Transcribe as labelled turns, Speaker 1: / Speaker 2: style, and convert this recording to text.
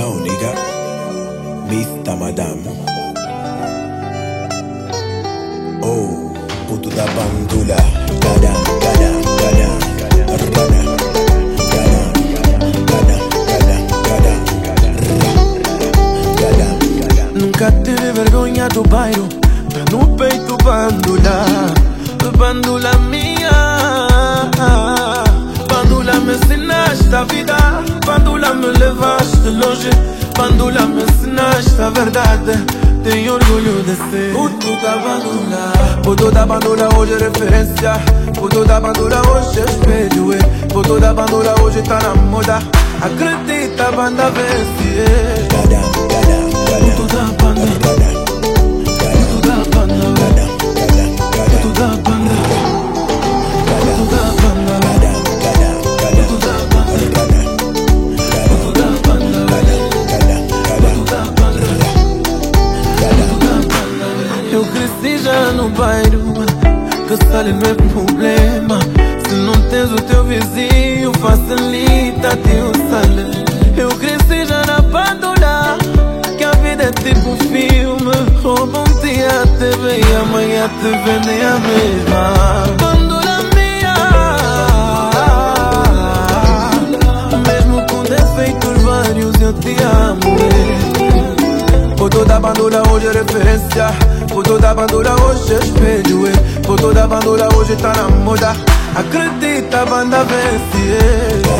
Speaker 1: No, nigga. Mista, madame. Oh, puto da bandula. Cara, cara, cara. Rana.
Speaker 2: Nunca teve vergonha do bairro, tá no peito bandula, bandula minha, bandula mecenaz da vida Bandula me levaste longe. Bandula me ensinaste a verdade. Tenho orgulho de ser Puto da bandula. Puto da bandula hoje é referência. Puto da bandula hoje é espelho eh. Puto da bandula hoje tá na moda. Acredita, banda vence Eu cresci já no bairro sale não é problema. Se não tens o teu vizinho Facilita teu sale Eu cresci já na bandula Que a vida é tipo um filme. Roubam te a TV E amanhã te vendem a mesma. Vários Eu te amo. Foto da bandura hoje é referência Foto da bandura hoje oh, é espelho. Foto da bandura hoje oh, tá na moda Acredita, banda vence